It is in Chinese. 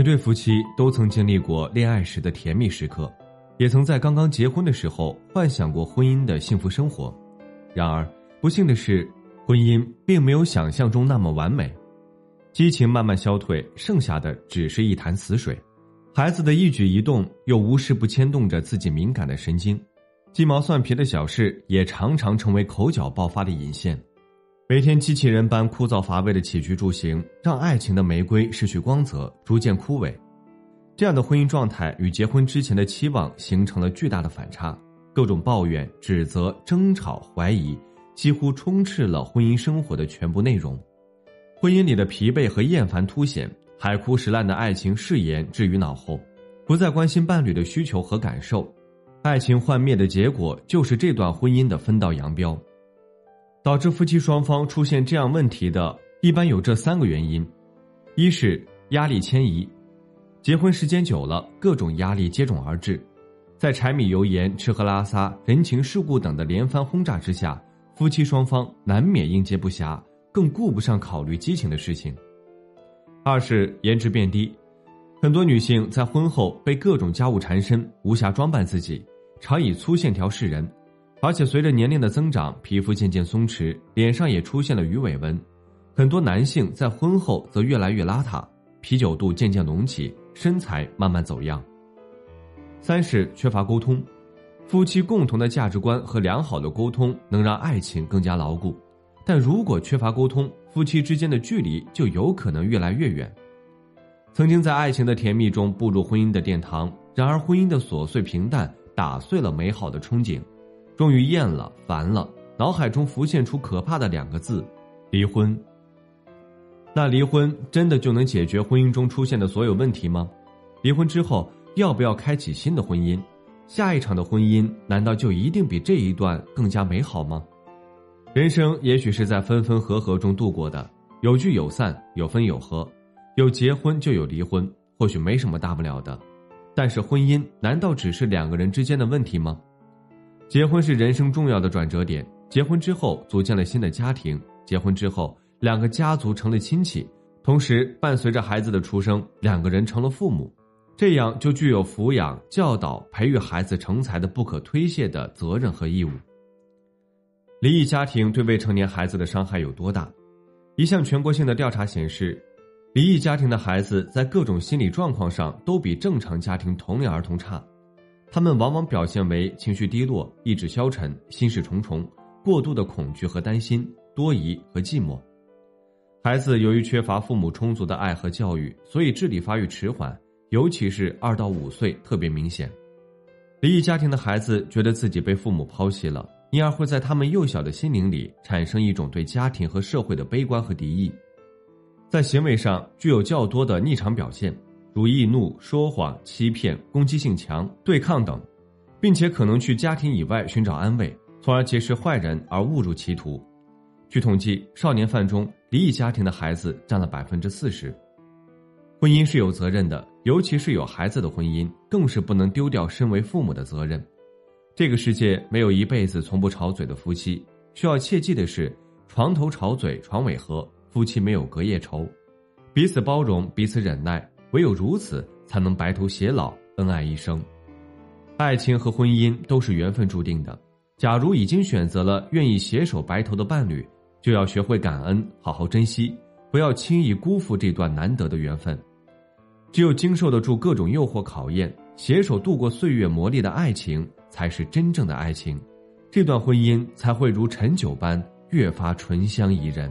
每对夫妻都曾经历过恋爱时的甜蜜时刻，也曾在刚刚结婚的时候幻想过婚姻的幸福生活。然而，不幸的是，婚姻并没有想象中那么完美，激情慢慢消退，剩下的只是一潭死水。孩子的一举一动又无时不牵动着自己敏感的神经，鸡毛蒜皮的小事也常常成为口角爆发的引线。每天机器人般枯燥乏味的起居住行，让爱情的玫瑰失去光泽，逐渐枯萎。这样的婚姻状态与结婚之前的期望形成了巨大的反差，各种抱怨、指责、争吵、怀疑，几乎充斥了婚姻生活的全部内容。婚姻里的疲惫和厌烦凸显，海枯石烂的爱情誓言置于脑后，不再关心伴侣的需求和感受。爱情幻灭的结果，就是这段婚姻的分道扬镳。导致夫妻双方出现这样问题的，一般有这三个原因：一是压力迁移，结婚时间久了，各种压力接踵而至，在柴米油盐、吃喝拉撒、人情世故等的连番轰炸之下，夫妻双方难免应接不暇，更顾不上考虑激情的事情；二是颜值变低，很多女性在婚后被各种家务缠身，无暇装扮自己，常以粗线条示人。而且随着年龄的增长，皮肤渐渐松弛，脸上也出现了鱼尾纹。很多男性在婚后则越来越邋遢，啤酒肚渐渐隆起，身材慢慢走样。三是缺乏沟通，夫妻共同的价值观和良好的沟通能让爱情更加牢固，但如果缺乏沟通，夫妻之间的距离就有可能越来越远。曾经在爱情的甜蜜中步入婚姻的殿堂，然而婚姻的琐碎平淡打碎了美好的憧憬。终于厌了，烦了，脑海中浮现出可怕的两个字：离婚。那离婚真的就能解决婚姻中出现的所有问题吗？离婚之后要不要开启新的婚姻？下一场的婚姻难道就一定比这一段更加美好吗？人生也许是在分分合合中度过的，有聚有散，有分有合，有结婚就有离婚，或许没什么大不了的。但是婚姻难道只是两个人之间的问题吗？结婚是人生重要的转折点。结婚之后，组建了新的家庭；结婚之后，两个家族成了亲戚，同时伴随着孩子的出生，两个人成了父母，这样就具有抚养、教导、培育孩子成才的不可推卸的责任和义务。离异家庭对未成年孩子的伤害有多大？一项全国性的调查显示，离异家庭的孩子在各种心理状况上都比正常家庭同龄儿童差。他们往往表现为情绪低落、意志消沉、心事重重、过度的恐惧和担心、多疑和寂寞。孩子由于缺乏父母充足的爱和教育，所以智力发育迟缓，尤其是二到五岁特别明显。离异家庭的孩子觉得自己被父母抛弃了，因而会在他们幼小的心灵里产生一种对家庭和社会的悲观和敌意，在行为上具有较多的逆常表现。如易怒、说谎、欺骗、攻击性强、对抗等，并且可能去家庭以外寻找安慰，从而结识坏人而误入歧途。据统计，少年犯中离异家庭的孩子占了百分之四十。婚姻是有责任的，尤其是有孩子的婚姻，更是不能丢掉身为父母的责任。这个世界没有一辈子从不吵嘴的夫妻，需要切记的是：床头吵嘴床尾和，夫妻没有隔夜仇，彼此包容，彼此忍耐。唯有如此，才能白头偕老，恩爱一生。爱情和婚姻都是缘分注定的。假如已经选择了愿意携手白头的伴侣，就要学会感恩，好好珍惜，不要轻易辜负这段难得的缘分。只有经受得住各种诱惑考验，携手度过岁月磨砺的爱情，才是真正的爱情。这段婚姻才会如陈酒般越发醇香怡人。